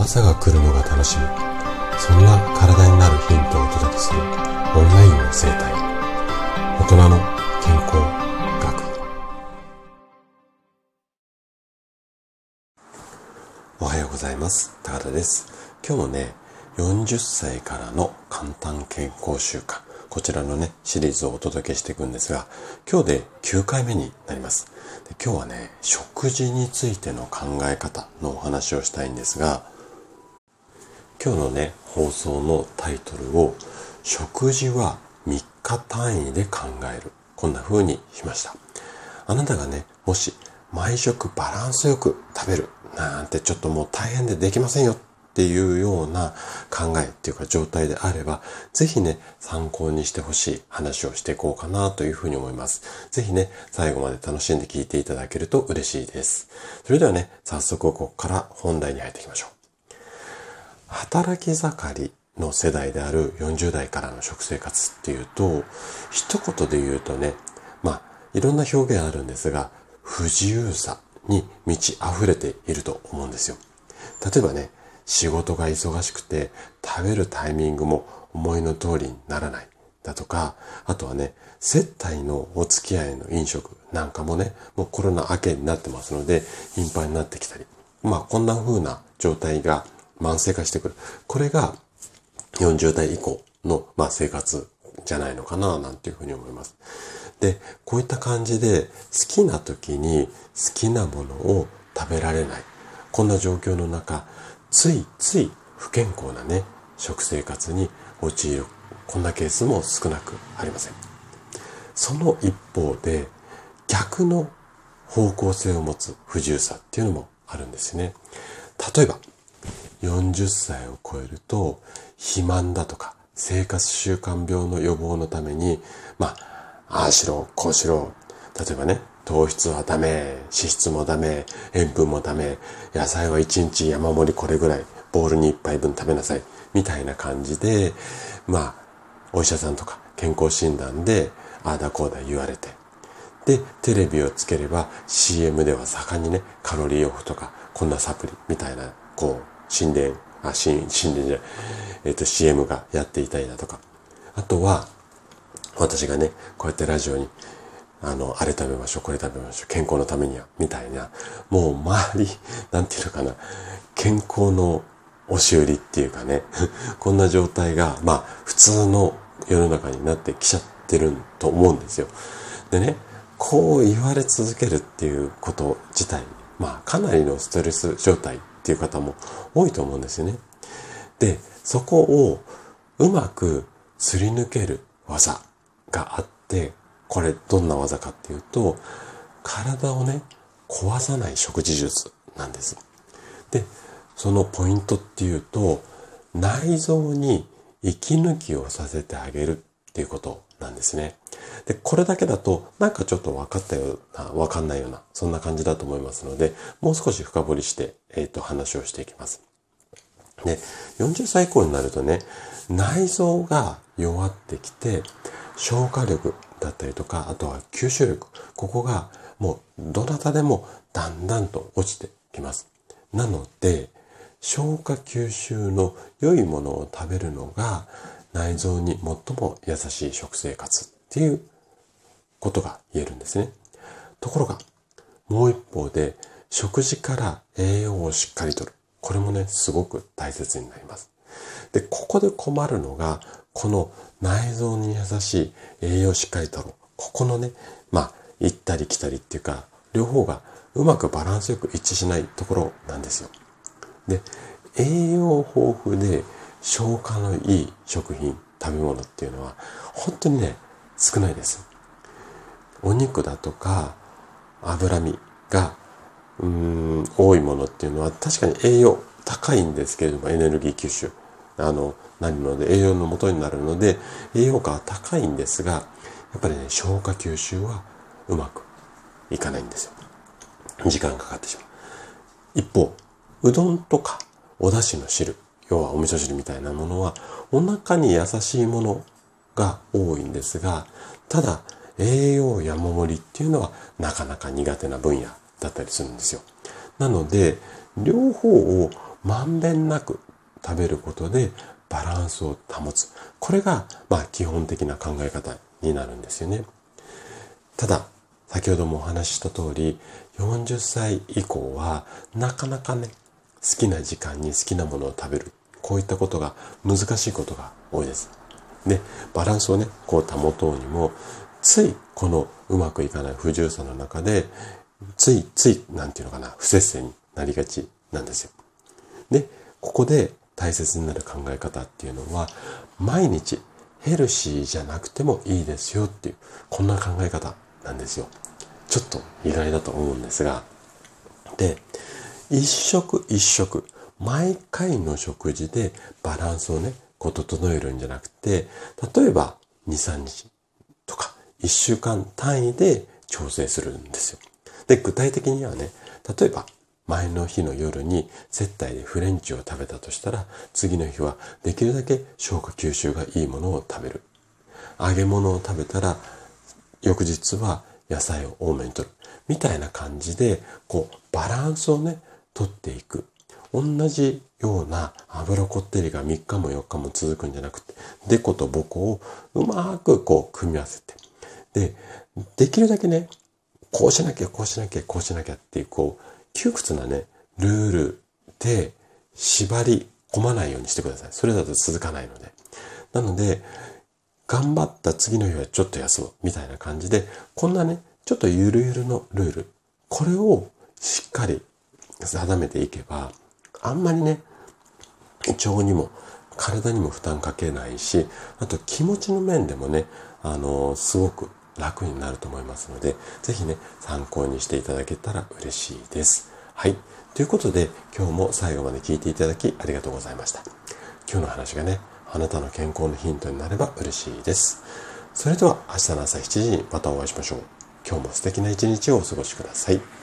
朝が来るのが楽しみ。そんな体になるヒントをお届けするオンラインの生態。大人の健康学。おはようございます。高田です。今日もね40歳からの簡単健康習慣。こちらのね、シリーズをお届けしていくんですが、今日で9回目になります。で今日はね、食事についての考え方のお話をしたいんですが、今日のね、放送のタイトルを、食事は3日単位で考える。こんな風にしました。あなたがね、もし毎食バランスよく食べるなんてちょっともう大変でできませんよっていうような考えっていうか状態であれば、ぜひね、参考にしてほしい話をしていこうかなというふうに思います。ぜひね、最後まで楽しんで聞いていただけると嬉しいです。それではね、早速ここから本題に入っていきましょう。働き盛りの世代である40代からの食生活っていうと、一言で言うとね、まあ、いろんな表現あるんですが、不自由さに満ち溢れていると思うんですよ。例えばね、仕事が忙しくて食べるタイミングも思いの通りにならないだとか、あとはね、接待のお付き合いの飲食なんかもね、もうコロナ明けになってますので頻繁になってきたり、まあこんな風な状態が慢性化してくる。これが40代以降の、まあ、生活じゃないのかななんていうふうに思います。で、こういった感じで好きな時に好きなものを食べられない。こんな状況の中、ついつい不健康なね、食生活に陥る、こんなケースも少なくありません。その一方で、逆の方向性を持つ不自由さっていうのもあるんですね。例えば、40歳を超えると、肥満だとか、生活習慣病の予防のために、まあ、ああしろ、こうしろ。例えばね、糖質はダメ、脂質もダメ、塩分もダメ、野菜は1日山盛りこれぐらい、ボールに1杯分食べなさい、みたいな感じで、まあ、お医者さんとか健康診断で、ああだこうだ言われて、で、テレビをつければ CM では盛んにね、カロリーオフとか、こんなサプリみたいな、こう、心霊、あ、心、心霊じゃない、えっ、ー、と CM がやっていたりだとか。あとは、私がね、こうやってラジオにあの、あれ食べましょう、これ食べましょう、健康のためには、みたいな、もう周り、なんていうのかな、健康の押し売りっていうかね、こんな状態が、まあ、普通の世の中になってきちゃってると思うんですよ。でね、こう言われ続けるっていうこと自体、まあ、かなりのストレス状態っていう方も多いと思うんですよね。で、そこをうまくすり抜ける技があって、これどんな技かっていうと、体をね、壊さない食事術なんです。で、そのポイントっていうと、内臓に息抜きをさせてあげるっていうことなんですね。で、これだけだとなんかちょっと分かったような、分かんないような、そんな感じだと思いますので、もう少し深掘りして、えっ、ー、と、話をしていきます。で、40歳以降になるとね、内臓が弱ってきて、消化力だったりとか、あとは吸収力。ここがもうどなたでもだんだんと落ちてきます。なので、消化吸収の良いものを食べるのが内臓に最も優しい食生活っていうことが言えるんですね。ところが、もう一方で食事から栄養をしっかりとる。これもね、すごく大切になります。で、ここで困るのが、この内臓に優しい栄養をしっかりとろう。ここのね、まあ、行ったり来たりっていうか、両方がうまくバランスよく一致しないところなんですよ。で、栄養豊富で消化のいい食品、食べ物っていうのは、本当にね、少ないです。お肉だとか、脂身が、うーん、多いものっていうのは確かに栄養高いんですけれども、エネルギー吸収。あの、なるので、栄養の元になるので、栄養価は高いんですが、やっぱりね、消化吸収はうまくいかないんですよ。時間かかってしまう。一方、うどんとかお出汁の汁、要はお味噌汁みたいなものは、お腹に優しいものが多いんですが、ただ、栄養山盛りっていうのはなかなか苦手な分野だったりするんですよ。なので、両方をまんべんなく食べることでバランスを保つ。これが、まあ、基本的な考え方になるんですよね。ただ、先ほどもお話しした通り、40歳以降は、なかなかね、好きな時間に好きなものを食べる。こういったことが難しいことが多いです。で、バランスをね、こう保とうにも、ついこのうまくいかない不自由さの中で、ついつい、なんていうのかな、不節制になりがちなんですよ。で、ここで大切になる考え方っていうのは、毎日ヘルシーじゃなくてもいいですよっていう、こんな考え方なんですよ。ちょっと意外だと思うんですが、で、一食一食、毎回の食事でバランスをね、こう整えるんじゃなくて、例えば2、3日とか1週間単位で調整するんですよ。で、具体的にはね、例えば前の日の夜に接待でフレンチを食べたとしたら、次の日はできるだけ消化吸収がいいものを食べる。揚げ物を食べたら、翌日は野菜を多めにとる。みたいな感じで、こう、バランスをね、とっていく。同じような油こってりが3日も4日も続くんじゃなくて、デコとボコをうまくこう組み合わせて。で、できるだけね、こうしなきゃ、こうしなきゃ、こうしなきゃっていう、こう、窮屈なね、ルールで縛り込まないようにしてください。それだと続かないので。なので、頑張った次の日はちょっと休むみたいな感じで、こんなね、ちょっとゆるゆるのルール、これをしっかり定めていけば、あんまりね、胃腸にも体にも負担かけないし、あと気持ちの面でもね、あの、すごく楽になると思いますので、ぜひね、参考にしていただけたら嬉しいです。はい。ということで、今日も最後まで聞いていただきありがとうございました。今日の話がね、あなたの健康のヒントになれば嬉しいです。それでは明日の朝7時にまたお会いしましょう。今日も素敵な一日をお過ごしください。